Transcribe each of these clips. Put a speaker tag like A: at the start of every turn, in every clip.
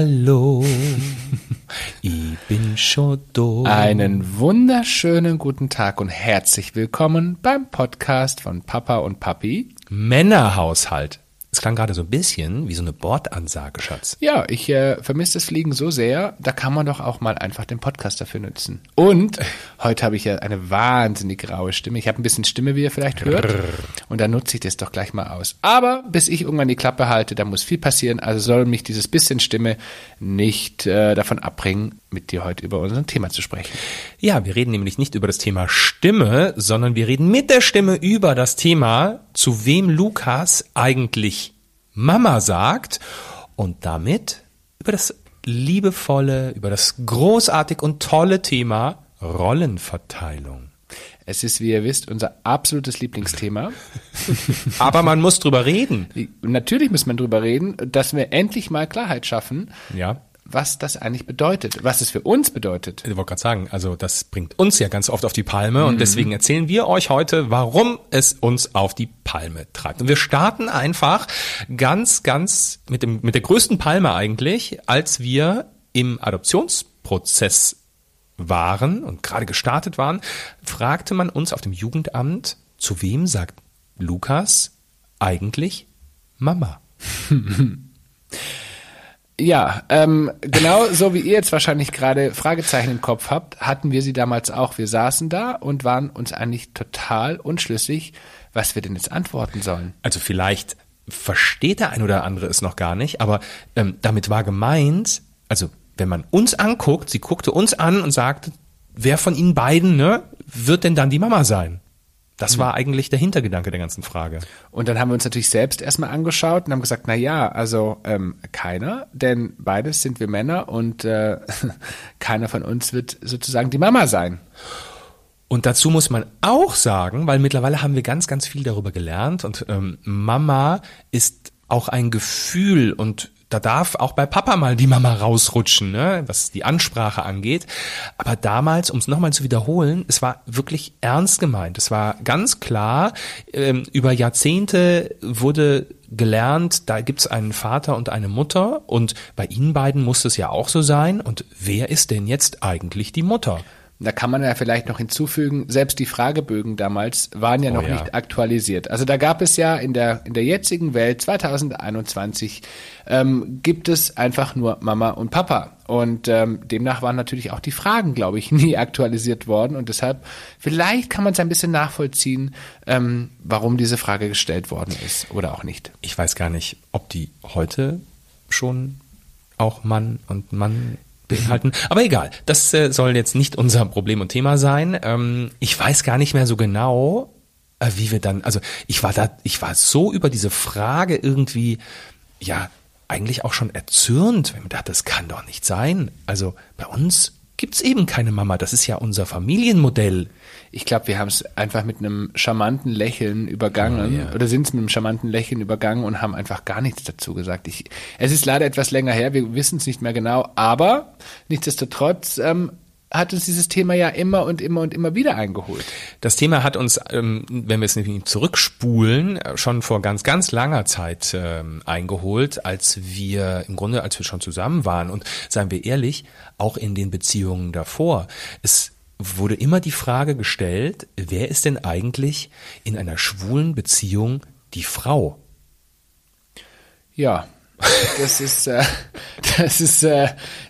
A: Hallo. ich bin schon da.
B: Einen wunderschönen guten Tag und herzlich willkommen beim Podcast von Papa und Papi.
A: Männerhaushalt. Es klang gerade so ein bisschen wie so eine Bordansage, Schatz.
B: Ja, ich äh, vermisse das Fliegen so sehr, da kann man doch auch mal einfach den Podcast dafür nutzen. Und heute habe ich ja eine wahnsinnig raue Stimme. Ich habe ein bisschen Stimme, wie ihr vielleicht hört. Und da nutze ich das doch gleich mal aus. Aber bis ich irgendwann die Klappe halte, da muss viel passieren. Also soll mich dieses bisschen Stimme nicht äh, davon abbringen, mit dir heute über unser Thema zu sprechen.
A: Ja, wir reden nämlich nicht über das Thema Stimme, sondern wir reden mit der Stimme über das Thema, zu wem Lukas eigentlich Mama sagt und damit über das liebevolle, über das großartig und tolle Thema Rollenverteilung.
B: Es ist, wie ihr wisst, unser absolutes Lieblingsthema.
A: Aber man muss drüber reden.
B: Natürlich muss man drüber reden, dass wir endlich mal Klarheit schaffen,
A: Ja.
B: Was das eigentlich bedeutet, was es für uns bedeutet.
A: Ich wollte gerade sagen, also das bringt uns ja ganz oft auf die Palme und deswegen erzählen wir euch heute, warum es uns auf die Palme treibt. Und wir starten einfach ganz, ganz mit dem mit der größten Palme eigentlich, als wir im Adoptionsprozess waren und gerade gestartet waren, fragte man uns auf dem Jugendamt, zu wem sagt Lukas eigentlich Mama?
B: Ja, ähm, genau so wie ihr jetzt wahrscheinlich gerade Fragezeichen im Kopf habt, hatten wir sie damals auch. Wir saßen da und waren uns eigentlich total unschlüssig, was wir denn jetzt antworten sollen.
A: Also vielleicht versteht der ein oder andere es noch gar nicht, aber ähm, damit war gemeint, also wenn man uns anguckt, sie guckte uns an und sagte, wer von ihnen beiden ne, wird denn dann die Mama sein? Das war eigentlich der Hintergedanke der ganzen Frage.
B: Und dann haben wir uns natürlich selbst erstmal angeschaut und haben gesagt, na ja, also ähm, keiner, denn beides sind wir Männer und äh, keiner von uns wird sozusagen die Mama sein.
A: Und dazu muss man auch sagen, weil mittlerweile haben wir ganz, ganz viel darüber gelernt und ähm, Mama ist auch ein Gefühl und da darf auch bei Papa mal die Mama rausrutschen, ne, was die Ansprache angeht. Aber damals, um es nochmal zu wiederholen, es war wirklich ernst gemeint. Es war ganz klar, ähm, über Jahrzehnte wurde gelernt, da gibt's einen Vater und eine Mutter und bei ihnen beiden muss es ja auch so sein. Und wer ist denn jetzt eigentlich die Mutter?
B: Da kann man ja vielleicht noch hinzufügen, selbst die Fragebögen damals waren ja
A: Oh
B: noch
A: ja.
B: nicht aktualisiert. Also da gab es ja in der, in der jetzigen Welt 2021 ähm, gibt es einfach nur Mama und Papa. Und ähm, demnach waren natürlich auch die Fragen, glaube ich, nie aktualisiert worden. Und deshalb, vielleicht kann man es ein bisschen nachvollziehen, ähm, warum diese Frage gestellt worden ist oder auch nicht.
A: Ich weiß gar nicht, ob die heute schon auch Mann und Mann beinhalten. Aber egal, das äh, soll jetzt nicht unser Problem und Thema sein. Ähm, ich weiß gar nicht mehr so genau, äh, wie wir dann, also ich war da, ich war so über diese Frage irgendwie, ja, eigentlich auch schon erzürnt, wenn man dachte, das kann doch nicht sein. Also bei uns gibt's eben keine Mama, das ist ja unser Familienmodell.
B: Ich glaube, wir haben es einfach mit einem charmanten Lächeln übergangen
A: Oh, ja.
B: oder sind es mit einem charmanten Lächeln übergangen und haben einfach gar nichts dazu gesagt. Ich, es ist leider etwas länger her, wir wissen es nicht mehr genau, aber nichtsdestotrotz ähm, hat uns dieses Thema ja immer und immer und immer wieder eingeholt.
A: Das Thema hat uns, ähm, wenn wir es nämlich zurückspulen, äh, schon vor ganz, ganz langer Zeit ähm, eingeholt, als wir im Grunde, als wir schon zusammen waren. Und seien wir ehrlich, auch in den Beziehungen davor. Es wurde immer die Frage gestellt, wer ist denn eigentlich in einer schwulen Beziehung die Frau?
B: Ja, das ist, äh, das ist äh,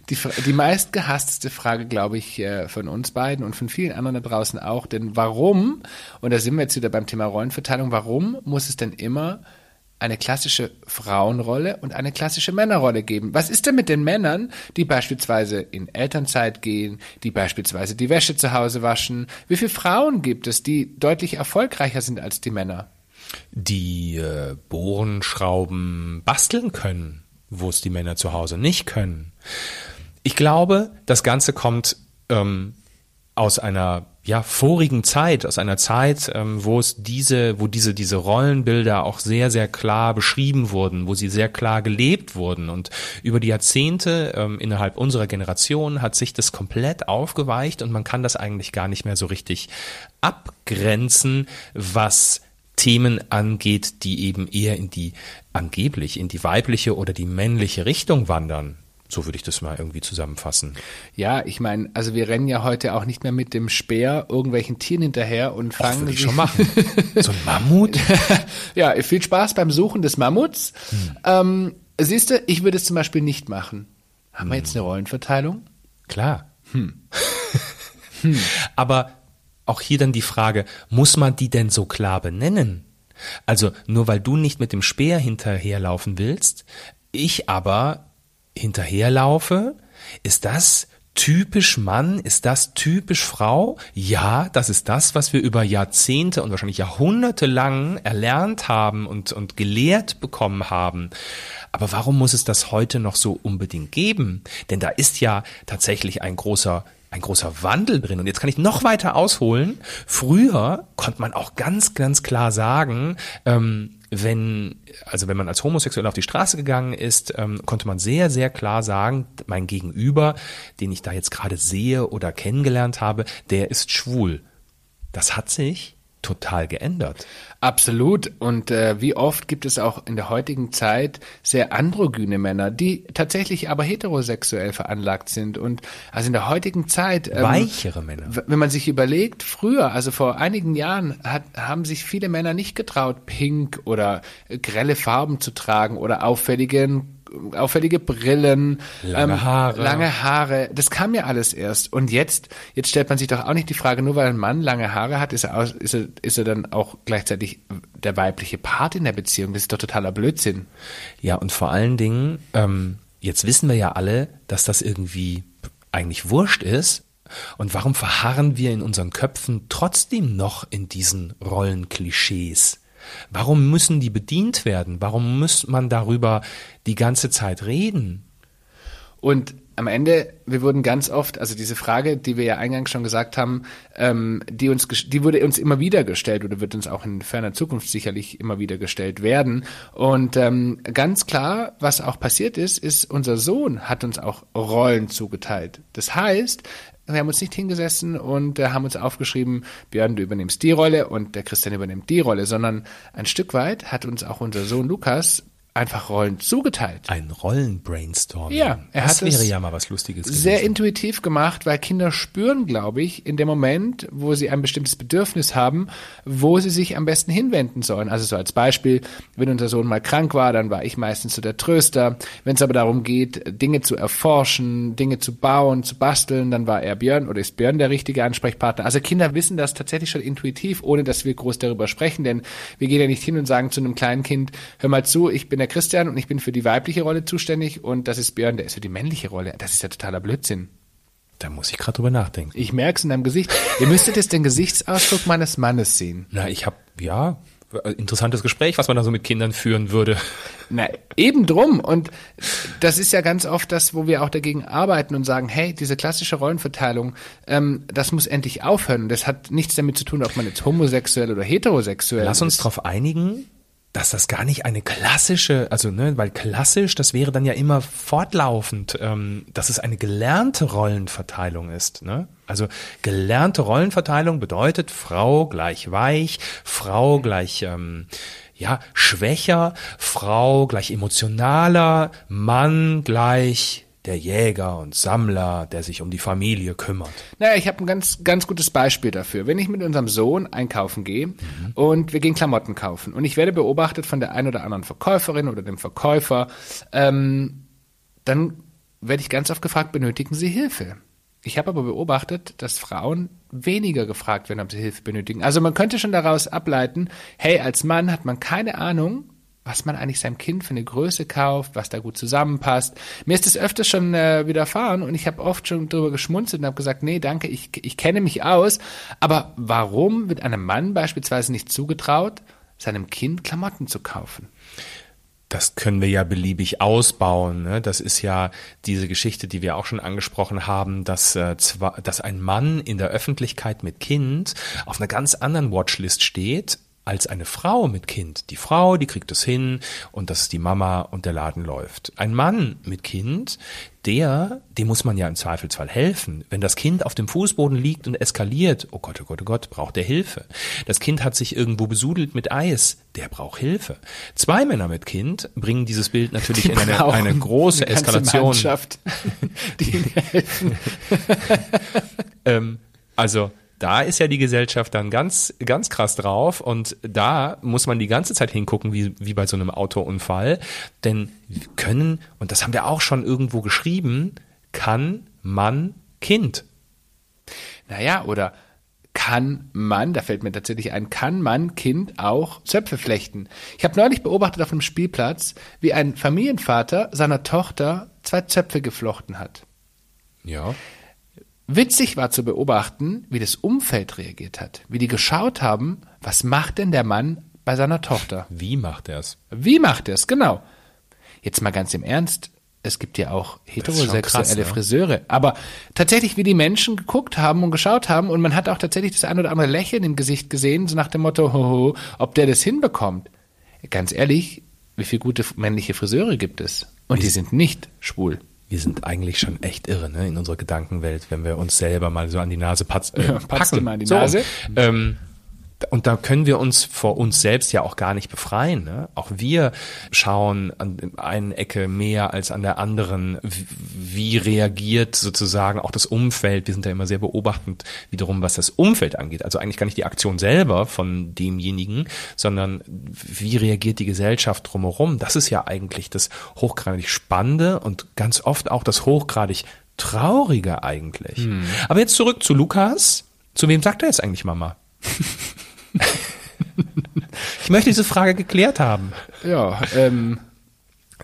B: die, die meistgehassteste Frage, glaube ich, äh, von uns beiden und von vielen anderen da draußen auch. Denn warum, und da sind wir jetzt wieder beim Thema Rollenverteilung, warum muss es denn immer eine klassische Frauenrolle und eine klassische Männerrolle geben? Was ist denn mit den Männern, die beispielsweise in Elternzeit gehen, die beispielsweise die Wäsche zu Hause waschen? Wie viele Frauen gibt es, die deutlich erfolgreicher sind als die Männer?
A: die äh, Bohren, Schrauben, basteln können, wo es die Männer zu Hause nicht können. Ich glaube, das Ganze kommt ähm, aus einer ja vorigen Zeit, aus einer Zeit, ähm, wo es diese, wo diese diese Rollenbilder auch sehr sehr klar beschrieben wurden, wo sie sehr klar gelebt wurden und über die Jahrzehnte ähm, innerhalb unserer Generation hat sich das komplett aufgeweicht und man kann das eigentlich gar nicht mehr so richtig abgrenzen, was Themen angeht, die eben eher in die angeblich in die weibliche oder die männliche Richtung wandern. So würde ich das mal irgendwie zusammenfassen.
B: Ja, ich meine, also wir rennen ja heute auch nicht mehr mit dem Speer irgendwelchen Tieren hinterher und fangen.
A: würde ich schon machen. so ein Mammut?
B: ja, viel Spaß beim Suchen des Mammuts. Hm. Ähm, siehst du, ich würde es zum Beispiel nicht machen. Haben hm. wir jetzt eine Rollenverteilung?
A: Klar. Hm. hm. Aber auch hier dann die Frage, muss man die denn so klar benennen? Also nur weil du nicht mit dem Speer hinterherlaufen willst, ich aber hinterherlaufe, ist das typisch Mann? Ist das typisch Frau? Ja, das ist das, was wir über Jahrzehnte und wahrscheinlich Jahrhunderte lang erlernt haben und, und gelehrt bekommen haben. Aber warum muss es das heute noch so unbedingt geben? Denn da ist ja tatsächlich ein großer ein großer Wandel drin. Und jetzt kann ich noch weiter ausholen. Früher konnte man auch ganz, ganz klar sagen, ähm, wenn, also wenn man als Homosexuell auf die Straße gegangen ist, ähm, konnte man sehr, sehr klar sagen, mein Gegenüber, den ich da jetzt gerade sehe oder kennengelernt habe, der ist schwul. Das hat sich total geändert.
B: Absolut. Und äh, wie oft gibt es auch in der heutigen Zeit sehr androgyne Männer, die tatsächlich aber heterosexuell veranlagt sind. Und also in der heutigen Zeit.
A: Ähm, Weichere Männer.
B: Wenn man sich überlegt, früher, also vor einigen Jahren, hat, haben sich viele Männer nicht getraut, pink oder grelle Farben zu tragen oder auffälligen auffällige Brillen,
A: lange ähm, Haare.
B: Lange Haare. Das kam ja alles erst. Und jetzt, jetzt stellt man sich doch auch nicht die Frage, nur weil ein Mann lange Haare hat, ist er, aus, ist er, ist er dann auch gleichzeitig der weibliche Part in der Beziehung. Das ist doch totaler Blödsinn.
A: Ja, und vor allen Dingen, ähm, jetzt wissen wir ja alle, dass das irgendwie eigentlich wurscht ist. Und warum verharren wir in unseren Köpfen trotzdem noch in diesen Rollenklischees? Warum müssen die bedient werden? Warum muss man darüber die ganze Zeit reden?
B: Und am Ende, wir wurden ganz oft, also diese Frage, die wir ja eingangs schon gesagt haben, ähm, die uns, die wurde uns immer wieder gestellt oder wird uns auch in ferner Zukunft sicherlich immer wieder gestellt werden. Und ähm, ganz klar, was auch passiert ist, ist, unser Sohn hat uns auch Rollen zugeteilt. Das heißt, wir haben uns nicht hingesessen und äh, haben uns aufgeschrieben, Björn, du übernimmst die Rolle und der Christian übernimmt die Rolle, sondern ein Stück weit hat uns auch unser Sohn Lukas einfach Rollen zugeteilt.
A: Ein Rollenbrainstorming.
B: Ja,
A: er das hat wäre ja mal was Lustiges.
B: Sehr gewesen. intuitiv gemacht, weil Kinder spüren, glaube ich, in dem Moment, wo sie ein bestimmtes Bedürfnis haben, wo sie sich am besten hinwenden sollen. Also so als Beispiel, wenn unser Sohn mal krank war, dann war ich meistens so der Tröster. Wenn es aber darum geht, Dinge zu erforschen, Dinge zu bauen, zu basteln, dann war er Björn oder ist Björn der richtige Ansprechpartner. Also Kinder wissen das tatsächlich schon intuitiv, ohne dass wir groß darüber sprechen, denn wir gehen ja nicht hin und sagen zu einem kleinen Kind, hör mal zu, ich bin der Christian und ich bin für die weibliche Rolle zuständig und das ist Björn, der ist für die männliche Rolle. Das ist ja totaler Blödsinn.
A: Da muss ich gerade drüber nachdenken.
B: Ich merke es in deinem Gesicht. Ihr müsstet jetzt den Gesichtsausdruck meines Mannes sehen.
A: Na, ich habe ja interessantes Gespräch, was man da so mit Kindern führen würde.
B: Na, eben drum. Und das ist ja ganz oft das, wo wir auch dagegen arbeiten und sagen, hey, diese klassische Rollenverteilung, ähm, das muss endlich aufhören. Das hat nichts damit zu tun, ob man jetzt homosexuell oder heterosexuell
A: Lass ist. Lass uns darauf einigen, dass das gar nicht eine klassische, also ne, weil klassisch, das wäre dann ja immer fortlaufend, ähm, dass es eine gelernte Rollenverteilung ist. Ne? Also gelernte Rollenverteilung bedeutet Frau gleich weich, Frau gleich ähm, ja schwächer, Frau gleich emotionaler, Mann gleich der Jäger und Sammler, der sich um die Familie kümmert.
B: Naja, ich habe ein ganz, ganz gutes Beispiel dafür. Wenn ich mit unserem Sohn einkaufen gehe mhm. und wir gehen Klamotten kaufen und ich werde beobachtet von der einen oder anderen Verkäuferin oder dem Verkäufer, ähm, dann werde ich ganz oft gefragt, benötigen Sie Hilfe? Ich habe aber beobachtet, dass Frauen weniger gefragt werden, ob sie Hilfe benötigen. Also man könnte schon daraus ableiten, hey, als Mann hat man keine Ahnung, was man eigentlich seinem Kind für eine Größe kauft, was da gut zusammenpasst. Mir ist das öfters schon äh, widerfahren und ich habe oft schon drüber geschmunzelt und habe gesagt, nee, danke, ich, ich kenne mich aus. Aber warum wird einem Mann beispielsweise nicht zugetraut, seinem Kind Klamotten zu kaufen?
A: das können wir ja beliebig ausbauen. Ne? Das ist ja diese Geschichte, die wir auch schon angesprochen haben, dass, äh, zwar, dass ein Mann in der Öffentlichkeit mit Kind auf einer ganz anderen Watchlist steht als eine Frau mit Kind. Die Frau, die kriegt es hin und das ist die Mama und der Laden läuft. Ein Mann mit Kind, der, dem muss man ja im Zweifelsfall helfen. Wenn das Kind auf dem Fußboden liegt und eskaliert, oh Gott, oh Gott, oh Gott, braucht der Hilfe. Das Kind hat sich irgendwo besudelt mit Eis, der braucht Hilfe. Zwei Männer mit Kind bringen dieses Bild natürlich
B: Die
A: in eine, eine große
B: eine
A: Eskalation.
B: Mannschaft, die helfen.
A: Ähm, also da ist ja die Gesellschaft dann ganz, ganz krass drauf und da muss man die ganze Zeit hingucken, wie, wie bei so einem Autounfall. Denn können, und das haben wir auch schon irgendwo geschrieben, kann man Kind.
B: Naja, oder kann man, da fällt mir tatsächlich ein, kann man Kind auch Zöpfe flechten? Ich habe neulich beobachtet auf einem Spielplatz, wie ein Familienvater seiner Tochter zwei Zöpfe geflochten hat.
A: Ja.
B: Witzig war zu beobachten, wie das Umfeld reagiert hat, wie die geschaut haben, was macht denn der Mann bei seiner Tochter?
A: Wie macht er es?
B: Wie macht er es? Genau. Jetzt mal ganz im Ernst. Es gibt ja auch heterosexuelle
A: krass, ne?
B: Friseure. Aber tatsächlich, wie die Menschen geguckt haben und geschaut haben, und man hat auch tatsächlich das ein oder andere Lächeln im Gesicht gesehen, so nach dem Motto, hoho, ob der das hinbekommt. Ganz ehrlich, wie viele gute männliche Friseure gibt es? Und die sind nicht schwul.
A: Wir sind eigentlich schon echt irre, ne, in unserer Gedankenwelt, wenn wir uns selber mal so an die Nase patz, äh, packen.
B: dir mal an die
A: so.
B: Nase.
A: Ähm, und da können wir uns vor uns selbst ja auch gar nicht befreien. Ne? Auch wir schauen an der einen Ecke mehr als an der anderen. Wie, reagiert sozusagen auch das Umfeld? Wir sind da immer sehr beobachtend wiederum, was das Umfeld angeht. Also eigentlich gar nicht die Aktion selber von demjenigen, sondern wie reagiert die Gesellschaft drumherum? Das ist ja eigentlich das hochgradig Spannende und ganz oft auch das hochgradig Traurige eigentlich. Aber jetzt zurück zu Lukas. Zu wem sagt er jetzt eigentlich Mama? ich möchte diese Frage geklärt haben.
B: Ja, ähm,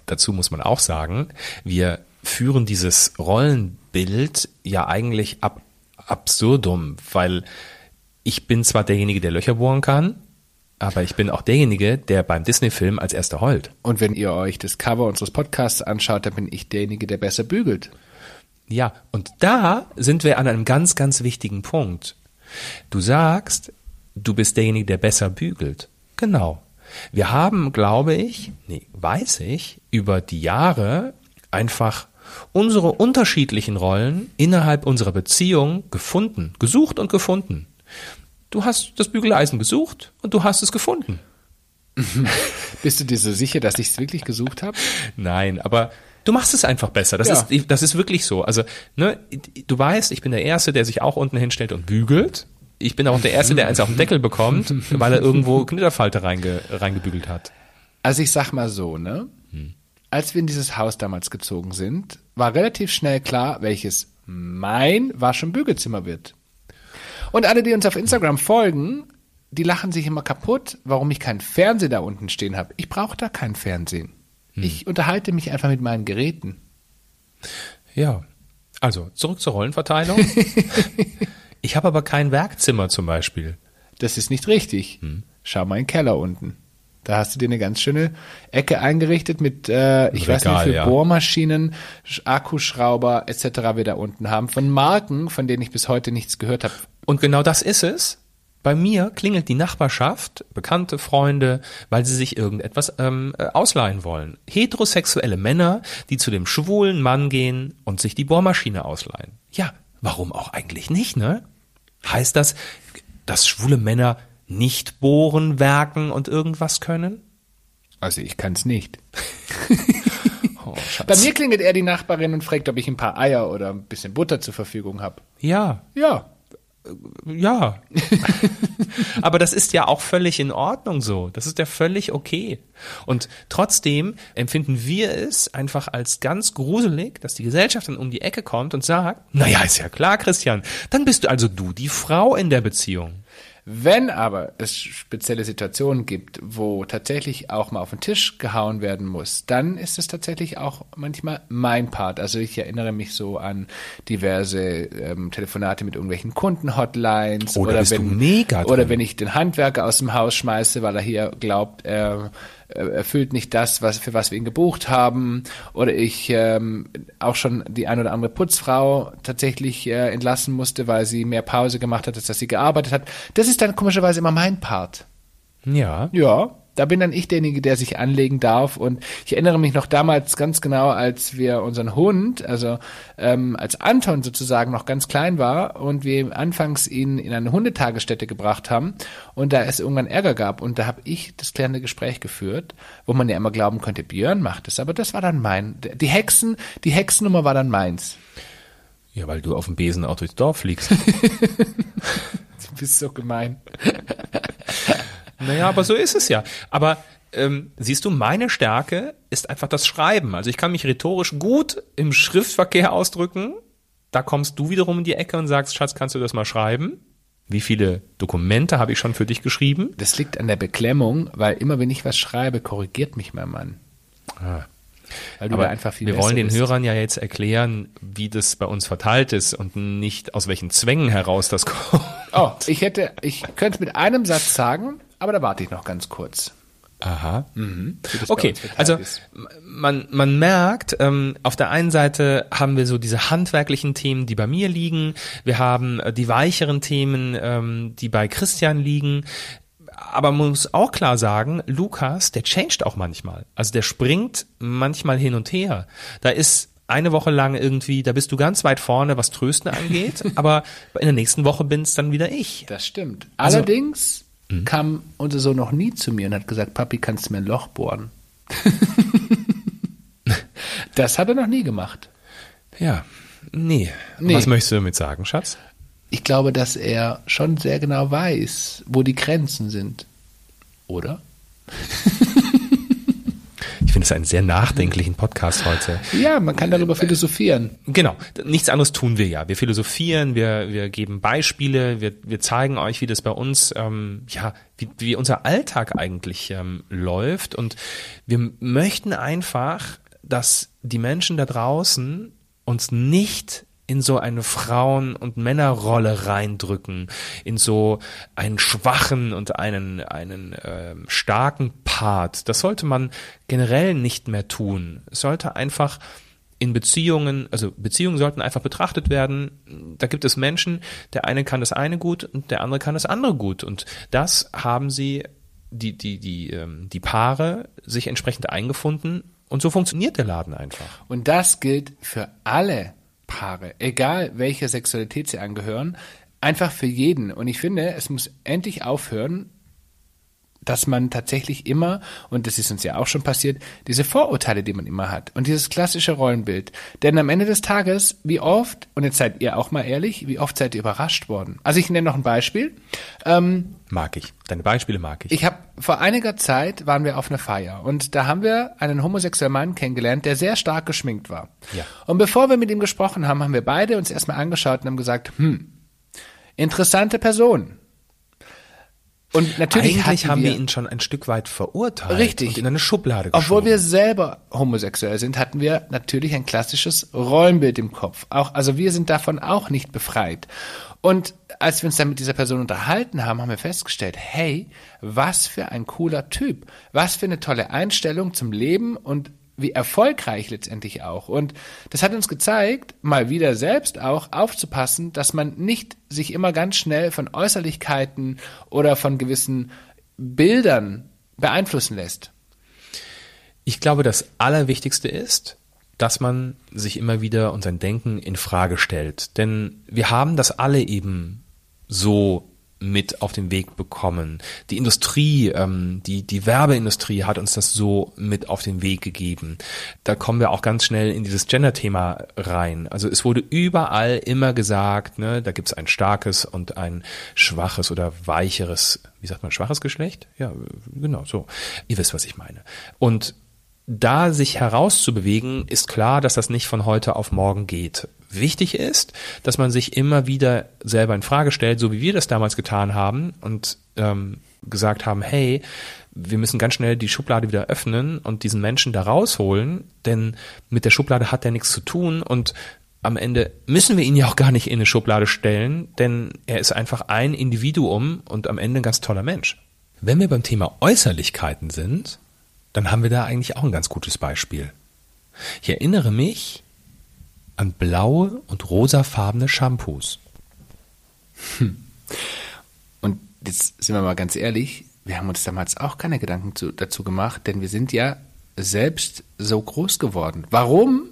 A: Dazu muss man auch sagen, wir führen dieses Rollenbild ja eigentlich ab absurdum, weil ich bin zwar derjenige, der Löcher bohren kann, aber ich bin auch derjenige, der beim Disney-Film als erster heult.
B: und wenn ihr euch das Cover unseres Podcasts anschaut, dann bin ich derjenige, der besser bügelt.
A: Ja, und da sind wir an einem ganz, ganz wichtigen Punkt. Du sagst, du bist derjenige, der besser bügelt. Genau. Wir haben, glaube ich, nee, weiß ich, über die Jahre einfach unsere unterschiedlichen Rollen innerhalb unserer Beziehung gefunden, gesucht und gefunden. Du hast das Bügeleisen gesucht und du hast es gefunden.
B: Bist du dir so sicher, dass ich es wirklich gesucht habe?
A: Nein, aber du machst es einfach besser. Das,
B: Ja.
A: ist, das ist wirklich so. Also, ne, du weißt, ich bin der Erste, der sich auch unten hinstellt und bügelt. Ich bin auch der Erste, der eins auf den Deckel bekommt, weil er irgendwo Knitterfalte reinge, reingebügelt hat.
B: Also ich sag mal so, ne? Als wir in dieses Haus damals gezogen sind, war relativ schnell klar, welches mein Wasch- und Bügelzimmer wird. Und alle, die uns auf Instagram folgen, die lachen sich immer kaputt, warum ich keinen Fernseher da unten stehen habe. Ich brauche da kein Fernsehen. Ich unterhalte mich einfach mit meinen Geräten.
A: Ja. Also, zurück zur Rollenverteilung. ich habe aber kein Werkzimmer zum Beispiel.
B: Das ist nicht richtig. Schau mal in den Keller unten. Da hast du dir eine ganz schöne Ecke eingerichtet mit, äh, ich weiß nicht,
A: Regal,
B: wie viele
A: ja.
B: Bohrmaschinen, Sch- Akkuschrauber etc. wir da unten haben. Von Marken, von denen ich bis heute nichts gehört habe.
A: Und genau das ist es. Bei mir klingelt die Nachbarschaft, bekannte Freunde, weil sie sich irgendetwas ähm, äh, ausleihen wollen. Heterosexuelle Männer, die zu dem schwulen Mann gehen und sich die Bohrmaschine ausleihen. Ja, warum auch eigentlich nicht, ne? Heißt das, dass schwule Männer nicht bohren, werken und irgendwas können?
B: Also ich kann es nicht.
A: Oh.
B: Bei mir klingelt eher die Nachbarin und fragt, ob ich ein paar Eier oder ein bisschen Butter zur Verfügung habe.
A: ja,
B: Ja.
A: Ja. Aber das ist ja auch völlig in Ordnung so. Das ist ja völlig okay. Und trotzdem empfinden wir es einfach als ganz gruselig, dass die Gesellschaft dann um die Ecke kommt und sagt, naja, ist ja klar, Christian, dann bist du also du die Frau in der Beziehung.
B: Wenn aber es spezielle Situationen gibt, wo tatsächlich auch mal auf den Tisch gehauen werden muss, dann ist es tatsächlich auch manchmal mein Part. Also ich erinnere mich so an diverse ähm, Telefonate mit irgendwelchen Kundenhotlines oder
A: du
B: wenn oder wenn ich den Handwerker aus dem Haus schmeiße, weil er hier glaubt, er erfüllt nicht das, was für was wir ihn gebucht haben, oder ich ähm, auch schon die ein oder andere Putzfrau tatsächlich äh, entlassen musste, weil sie mehr Pause gemacht hat, als dass sie gearbeitet hat. Das ist dann komischerweise immer mein Part.
A: Ja.
B: Ja, da bin dann ich derjenige, der sich anlegen darf. Und ich erinnere mich noch damals ganz genau, als wir unseren Hund, also ähm, als Anton sozusagen noch ganz klein war und wir anfangs ihn in eine Hundetagesstätte gebracht haben und da es irgendwann Ärger gab und da habe ich das kleine Gespräch geführt, wo man ja immer glauben könnte, Björn macht es, aber das war dann mein. Die Hexen, die Hexennummer war dann meins.
A: Ja, weil du auf dem Besen auch durchs Dorf fliegst.
B: Du bist so gemein.
A: Naja, aber so ist es ja. Aber ähm, siehst du, meine Stärke ist einfach das Schreiben. Also ich kann mich rhetorisch gut im Schriftverkehr ausdrücken. Da kommst du wiederum in die Ecke und sagst, Schatz, kannst du das mal schreiben? Wie viele Dokumente habe ich schon für dich geschrieben?
B: Das liegt an der Beklemmung, weil immer wenn ich was schreibe, korrigiert mich mein Mann.
A: Ah. Aber
B: einfach viel
A: wir wollen den
B: bist.
A: Hörern ja jetzt erklären, wie das bei uns verteilt ist und nicht aus welchen Zwängen heraus das kommt.
B: Oh, ich hätte, ich könnte es mit einem Satz sagen, aber da warte ich noch ganz kurz.
A: Aha.
B: bei
A: Okay, also man, man merkt, ähm, auf der einen Seite haben wir so diese handwerklichen Themen, die bei mir liegen. Wir haben äh, die weicheren Themen, ähm, die bei Christian liegen. Aber man muss auch klar sagen, Lukas, der changed auch manchmal. Also der springt manchmal hin und her. Da ist eine Woche lang irgendwie, da bist du ganz weit vorne, was Trösten angeht, aber in der nächsten Woche bin's dann wieder ich.
B: Das stimmt.
A: Also-
B: Allerdings kam unser Sohn noch nie zu mir und hat gesagt, Papi, kannst du mir ein Loch bohren? das hat er noch nie gemacht.
A: Ja, nee.
B: Nee.
A: Was möchtest du damit sagen, Schatz?
B: Ich glaube, dass er schon sehr genau weiß, wo die Grenzen sind. Oder?
A: Es einen sehr nachdenklichen Podcast heute.
B: Ja, man kann darüber philosophieren.
A: Genau, nichts anderes tun wir ja. Wir philosophieren, wir, wir geben Beispiele, wir, wir zeigen euch, wie das bei uns, ähm, ja, wie, wie unser Alltag eigentlich ähm, läuft. Und wir möchten einfach, dass die Menschen da draußen uns nicht in so eine Frauen- und Männerrolle reindrücken, in so einen schwachen und einen, einen ähm, starken Part. Das sollte man generell nicht mehr tun. Es sollte einfach in Beziehungen, also Beziehungen sollten einfach betrachtet werden. Da gibt es Menschen, der eine kann das eine gut und der andere kann das andere gut. Und das haben sie, die, die, die, ähm, die Paare, sich entsprechend eingefunden. Und so funktioniert der Laden einfach.
B: Und das gilt für alle Paare, egal welcher Sexualität sie angehören, einfach für jeden. Und ich finde, es muss endlich aufhören, dass man tatsächlich immer, und das ist uns ja auch schon passiert, diese Vorurteile, die man immer hat und dieses klassische Rollenbild. Denn am Ende des Tages, wie oft, und jetzt seid ihr auch mal ehrlich, wie oft seid ihr überrascht worden? Also ich nenne noch ein Beispiel. Ähm,
A: Mag ich. Deine Beispiele mag ich.
B: ich habe vor einiger Zeit waren wir auf einer Feier und da haben wir einen homosexuellen Mann kennengelernt, der sehr stark geschminkt war.
A: Ja.
B: Und bevor wir mit ihm gesprochen haben, haben wir beide uns erstmal angeschaut und haben gesagt, hm, interessante Person. Und natürlich
A: Eigentlich haben
B: wir,
A: ihn schon ein Stück weit verurteilt
B: Richtig.
A: und in eine Schublade
B: obwohl
A: geschoben.
B: wir selber homosexuell sind, hatten wir natürlich ein klassisches Rollenbild im Kopf. Auch, also wir sind davon auch nicht befreit. Und als wir uns dann mit dieser Person unterhalten haben, haben wir festgestellt, hey, was für ein cooler Typ, was für eine tolle Einstellung zum Leben und wie erfolgreich letztendlich auch. Und das hat uns gezeigt, mal wieder selbst auch aufzupassen, dass man nicht sich immer ganz schnell von Äußerlichkeiten oder von gewissen Bildern beeinflussen lässt.
A: Ich glaube, das Allerwichtigste ist, dass man sich immer wieder und sein Denken in Frage stellt. Denn wir haben das alle eben so mit auf den Weg bekommen. Die Industrie, ähm, die, die Werbeindustrie hat uns das so mit auf den Weg gegeben. Da kommen wir auch ganz schnell in dieses Gender-Thema rein. Also es wurde überall immer gesagt, ne, da gibt's ein starkes und ein schwaches oder weicheres, wie sagt man, schwaches Geschlecht? Ja, genau, so. Ihr wisst, was ich meine. Und da sich herauszubewegen, ist klar, dass das nicht von heute auf morgen geht. Wichtig ist, dass man sich immer wieder selber in Frage stellt, so wie wir das damals getan haben und ähm, gesagt haben, hey, wir müssen ganz schnell die Schublade wieder öffnen und diesen Menschen da rausholen, denn mit der Schublade hat er nichts zu tun und am Ende müssen wir ihn ja auch gar nicht in eine Schublade stellen, denn er ist einfach ein Individuum und am Ende ein ganz toller Mensch. Wenn wir beim Thema Äußerlichkeiten sind, dann haben wir da eigentlich auch ein ganz gutes Beispiel. Ich erinnere mich an blaue und rosafarbene Shampoos.
B: Und jetzt sind wir mal ganz ehrlich, wir haben uns damals auch keine Gedanken zu, dazu gemacht, denn wir sind ja selbst so groß geworden. Warum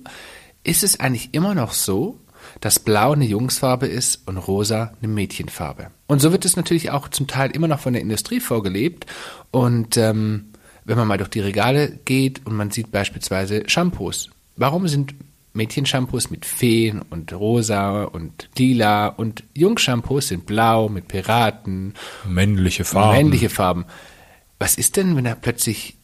B: ist es eigentlich immer noch so, dass Blau eine Jungsfarbe ist und Rosa eine Mädchenfarbe? Und so wird es natürlich auch zum Teil immer noch von der Industrie vorgelebt. Und ähm, wenn man mal durch die Regale geht und man sieht beispielsweise Shampoos. Warum sind Mädchenshampoos mit Feen und Rosa und Lila und Jungshampoos sind blau mit Piraten.
A: Männliche Farben.
B: Männliche Farben. Was ist denn, wenn er plötzlich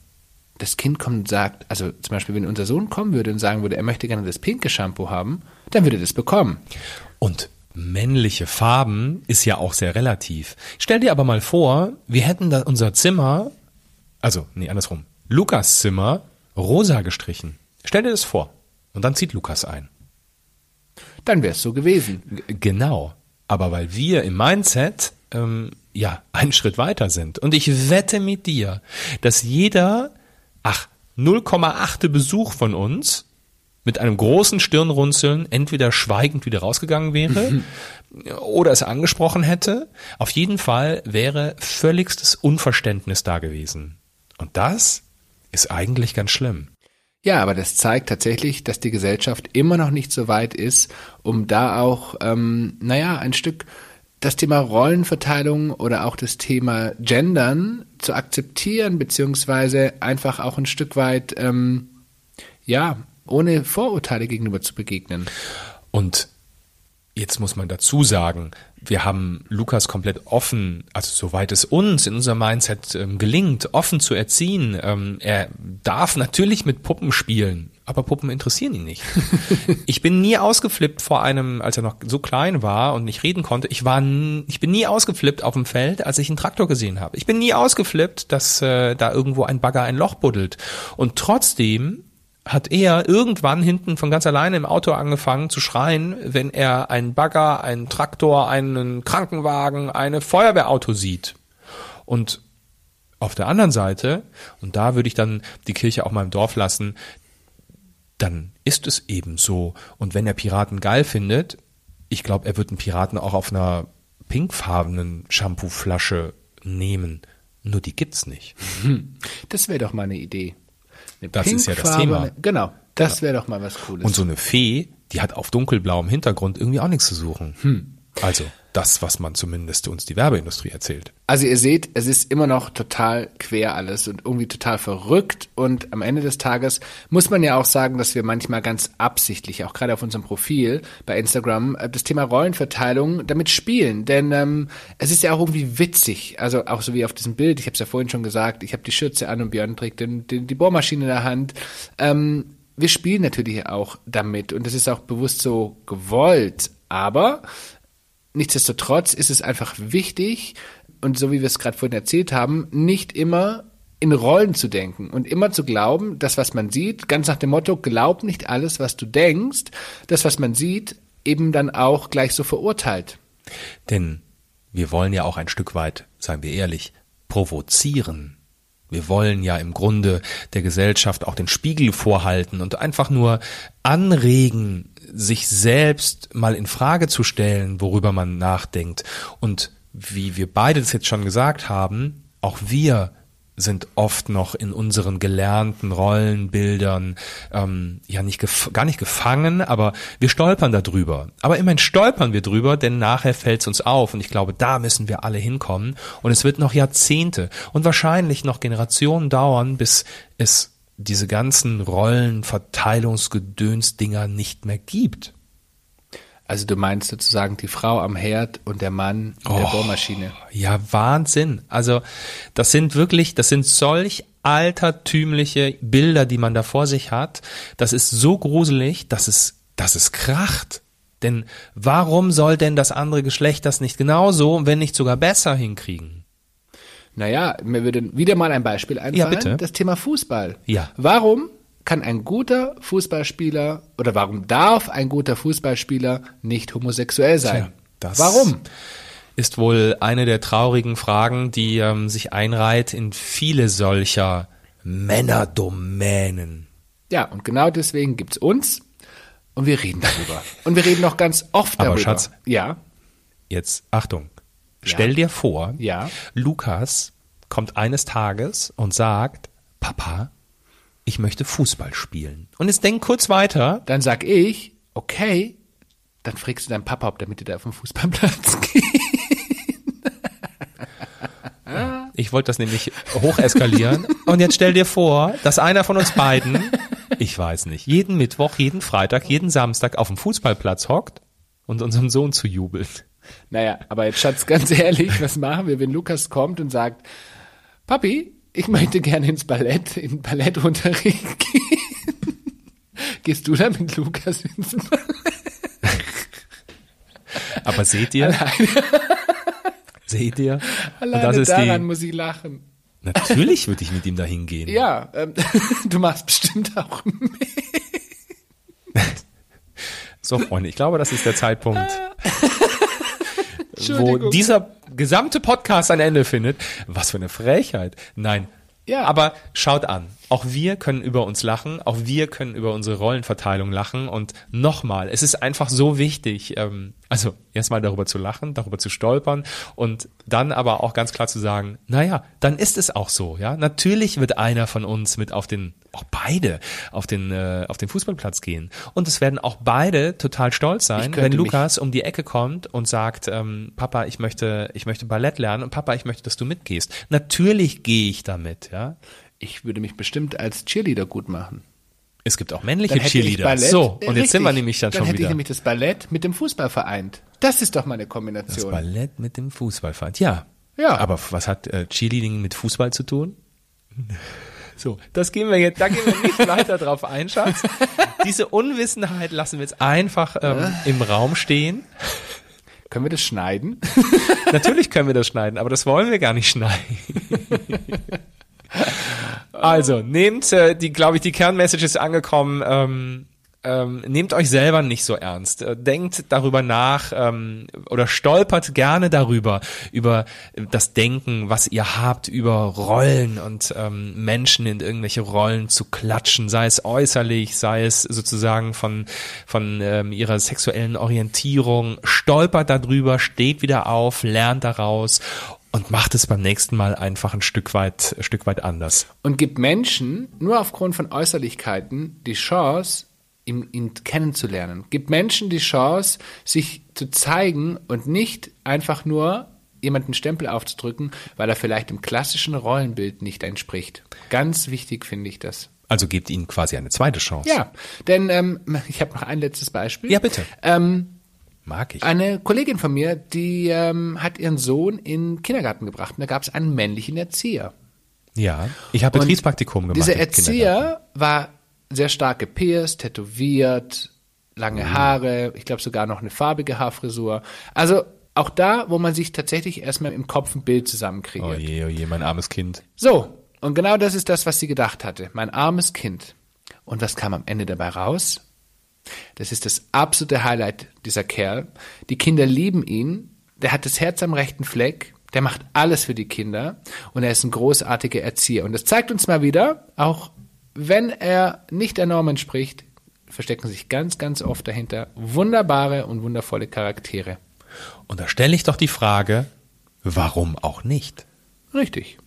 B: das Kind kommt und sagt, also zum Beispiel, wenn unser Sohn kommen würde und sagen würde, er möchte gerne das pinke Shampoo haben, dann würde er das bekommen.
A: Und männliche Farben ist ja auch sehr relativ. Stell dir aber mal vor, wir hätten da unser Zimmer, also, nee, andersrum, Lukas Zimmer rosa gestrichen. Stell dir das vor. Und dann zieht Lukas ein.
B: Dann wäre es so gewesen.
A: G genau. Aber weil wir im Mindset ähm, ja einen Schritt weiter sind. Und ich wette mit dir, dass jeder ach, 0,8 Besuch von uns mit einem großen Stirnrunzeln entweder schweigend wieder rausgegangen wäre mhm. oder es angesprochen hätte. Auf jeden Fall wäre völligstes Unverständnis da gewesen. Und das ist eigentlich ganz schlimm.
B: Ja, aber das zeigt tatsächlich, dass die Gesellschaft immer noch nicht so weit ist, um da auch, ähm, naja, ein Stück das Thema Rollenverteilung oder auch das Thema Gendern zu akzeptieren, beziehungsweise einfach auch ein Stück weit, ähm, ja, ohne Vorurteile gegenüber zu begegnen.
A: Und jetzt muss man dazu sagen, wir haben Lukas komplett offen, also soweit es uns in unserem Mindset ähm, gelingt, offen zu erziehen. Ähm, er darf natürlich mit Puppen spielen, aber Puppen interessieren ihn nicht. ich bin nie ausgeflippt vor einem, als er noch so klein war und nicht reden konnte. Ich war, ich bin nie ausgeflippt auf dem Feld, als ich einen Traktor gesehen habe. Ich bin nie ausgeflippt, dass äh, da irgendwo ein Bagger ein Loch buddelt. Und trotzdem hat er irgendwann hinten von ganz alleine im Auto angefangen zu schreien, wenn er einen Bagger, einen Traktor, einen Krankenwagen, eine Feuerwehrauto sieht. Und auf der anderen Seite, und da würde ich dann die Kirche auch mal im Dorf lassen, dann ist es eben so. Und wenn er Piraten geil findet, ich glaube, er wird einen Piraten auch auf einer pinkfarbenen Shampooflasche nehmen. Nur die gibt's nicht.
B: Das wäre doch mal eine Idee.
A: Eine das ist ja das Thema.
B: Genau, das wäre doch mal was Cooles.
A: Und so eine Fee, die hat auf dunkelblauem Hintergrund irgendwie auch nichts zu suchen. Hm. Also das, was man zumindest uns die Werbeindustrie erzählt.
B: Also ihr seht, es ist immer noch total quer alles und irgendwie total verrückt und am Ende des Tages muss man ja auch sagen, dass wir manchmal ganz absichtlich, auch gerade auf unserem Profil bei Instagram, äh, das Thema Rollenverteilung damit spielen, denn ähm, es ist ja auch irgendwie witzig, also auch so wie auf diesem Bild, ich habe es ja vorhin schon gesagt, ich habe die Schürze an und Björn trägt den, den, die Bohrmaschine in der Hand. Ähm, wir spielen natürlich auch damit und das ist auch bewusst so gewollt, aber Nichtsdestotrotz ist es einfach wichtig, und so wie wir es gerade vorhin erzählt haben, nicht immer in Rollen zu denken und immer zu glauben, das, was man sieht, ganz nach dem Motto, glaub nicht alles, was du denkst, das, was man sieht, eben dann auch gleich so verurteilt.
A: Denn wir wollen ja auch ein Stück weit, sagen wir ehrlich, provozieren. Wir wollen ja im Grunde der Gesellschaft auch den Spiegel vorhalten und einfach nur anregen, sich selbst mal in Frage zu stellen, worüber man nachdenkt. Und wie wir beide das jetzt schon gesagt haben, auch wir sind oft noch in unseren gelernten Rollenbildern ähm, ja nicht gar nicht gefangen, aber wir stolpern darüber. Aber immerhin stolpern wir drüber, denn nachher fällt es uns auf und ich glaube, da müssen wir alle hinkommen und es wird noch Jahrzehnte und wahrscheinlich noch Generationen dauern, bis es diese ganzen Rollenverteilungsgedöns-Dinger nicht mehr gibt.
B: Also du meinst sozusagen die Frau am Herd und der Mann in oh, der Bohrmaschine.
A: Ja, Wahnsinn. Also das sind wirklich, das sind solch altertümliche Bilder, die man da vor sich hat. Das ist so gruselig, dass es, dass es kracht. Denn warum soll denn das andere Geschlecht das nicht genauso, wenn nicht sogar besser hinkriegen?
B: Naja, mir würde wieder mal ein Beispiel einfallen. Ja, bitte. Das Thema Fußball.
A: Ja.
B: Warum kann ein guter Fußballspieler oder warum darf ein guter Fußballspieler nicht homosexuell sein? Tja,
A: das warum? Ist wohl eine der traurigen Fragen, die ähm, sich einreiht in viele solcher Männerdomänen.
B: Ja, und genau deswegen gibt's uns und wir reden darüber. und wir reden noch ganz oft darüber.
A: Aber Schatz,
B: ja.
A: Jetzt Achtung. Stell dir vor,
B: ja.
A: Lukas kommt eines Tages und sagt, Papa, ich möchte Fußball spielen. Und jetzt denk kurz weiter.
B: Dann sag ich, okay, dann fragst du deinen Papa, ob der mit dir da auf den Fußballplatz geht.
A: Ich wollte das nämlich hocheskalieren. Und jetzt stell dir vor, dass einer von uns beiden, ich weiß nicht, jeden Mittwoch, jeden Freitag, jeden Samstag auf dem Fußballplatz hockt und unserem Sohn zujubelt.
B: Naja, aber jetzt Schatz, ganz ehrlich, was machen wir, wenn Lukas kommt und sagt, Papi, ich möchte gerne ins Ballett, in Ballettunterricht gehen. Gehst du da mit Lukas ins Ballett?
A: Aber seht ihr?
B: Alleine,
A: Seht ihr?
B: alleine
A: und das ist
B: daran
A: die,
B: muss ich lachen.
A: natürlich würde ich mit ihm dahin gehen.
B: Ja, ähm, du machst bestimmt auch mit.
A: So, Freunde, ich glaube, das ist der Zeitpunkt, wo dieser gesamte Podcast ein Ende findet. Was für eine Frechheit. Nein.
B: Ja.
A: Aber schaut an. Auch wir können über uns lachen. Auch wir können über unsere Rollenverteilung lachen. Und nochmal, es ist einfach so wichtig, ähm, also erstmal darüber zu lachen, darüber zu stolpern und dann aber auch ganz klar zu sagen, naja, dann ist es auch so, ja. Natürlich wird einer von uns mit auf den, auch beide, auf den, äh, auf den Fußballplatz gehen. Und es werden auch beide total stolz sein, wenn Lukas um die Ecke kommt und sagt, ähm, Papa, ich möchte, ich möchte Ballett lernen und Papa, ich möchte, dass du mitgehst. Natürlich gehe ich damit, ja.
B: Ich würde mich bestimmt als Cheerleader gut machen.
A: Es gibt auch männliche
B: Dann hätte
A: Cheerleader.
B: Ballett,
A: so,
B: äh,
A: und jetzt sind wir nämlich dann,
B: dann
A: schon
B: hätte
A: wieder.
B: ich nämlich das Ballett mit dem Fußball vereint. Das ist doch mal eine
A: Das
B: Kombination.
A: Ballett mit dem Fußballverein. Ja.
B: Ja.
A: Aber was hat äh, Cheerleading mit Fußball zu tun? So, das gehen wir jetzt, da gehen wir nicht weiter drauf ein, Schatz. Diese Unwissenheit lassen wir jetzt einfach ähm, im Raum stehen.
B: Können wir das schneiden?
A: Natürlich können wir das schneiden, aber das wollen wir gar nicht schneiden. Also, nehmt äh, die, glaube ich, die Kernmessage ist angekommen. Ähm, ähm, nehmt euch selber nicht so ernst. Äh, denkt darüber nach ähm, oder stolpert gerne darüber, über äh, das Denken, was ihr habt, über Rollen und ähm, Menschen in irgendwelche Rollen zu klatschen, sei es äußerlich, sei es sozusagen von, von ähm, ihrer sexuellen Orientierung. Stolpert darüber, steht wieder auf, lernt daraus und macht es beim nächsten Mal einfach ein Stück weit, ein Stück weit anders.
B: Und gibt Menschen nur aufgrund von Äußerlichkeiten die Chance, ihn, ihn kennenzulernen. Gibt Menschen die Chance, sich zu zeigen und nicht einfach nur jemanden Stempel aufzudrücken, weil er vielleicht dem klassischen Rollenbild nicht entspricht. Ganz wichtig finde ich das.
A: Also gebt ihnen quasi eine zweite Chance.
B: Ja, denn ähm, ich habe noch ein letztes Beispiel.
A: Ja, bitte.
B: Ähm,
A: Mag ich.
B: Eine Kollegin von mir, die ähm, hat ihren Sohn in den Kindergarten gebracht und da gab es einen männlichen Erzieher.
A: Ja. Ich habe Betriebspraktikum gemacht.
B: Dieser. Erzieher war sehr stark gepierst, tätowiert, lange
A: Mhm.
B: Haare, ich glaube sogar noch eine farbige Haarfrisur. Also auch da, wo man sich tatsächlich erstmal im Kopf ein Bild
A: Oh
B: zusammenkreiert.
A: je, oh je, mein armes Kind.
B: So, und genau das ist das, was sie gedacht hatte. Mein armes Kind. Und was kam am Ende dabei raus? Das ist das absolute Highlight dieser Kerl. Die Kinder lieben ihn. Der hat das Herz am rechten Fleck. Der macht alles für die Kinder. Und er ist ein großartiger Erzieher. Und das zeigt uns mal wieder, auch wenn er nicht der Norm entspricht, verstecken sich ganz, ganz oft dahinter wunderbare und wundervolle Charaktere.
A: Und da stelle ich doch die Frage, warum auch nicht?
B: Richtig.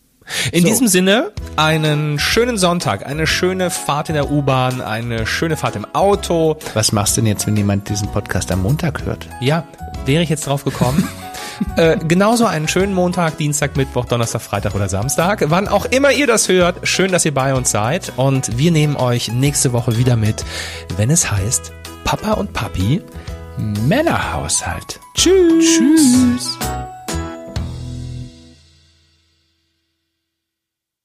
A: In
B: So.
A: diesem Sinne, einen schönen Sonntag, eine schöne Fahrt in der U-Bahn, eine schöne Fahrt im Auto.
B: Was machst du denn jetzt, wenn jemand diesen Podcast am Montag hört?
A: Ja, wäre ich jetzt drauf gekommen. äh, genauso einen schönen Montag, Dienstag, Mittwoch, Donnerstag, Freitag oder Samstag. Wann auch immer ihr das hört, schön, dass ihr bei uns seid. Und wir nehmen euch nächste Woche wieder mit, wenn es heißt Papa und Papi.
B: Männerhaushalt.
A: Tschüss.
B: Tschüss.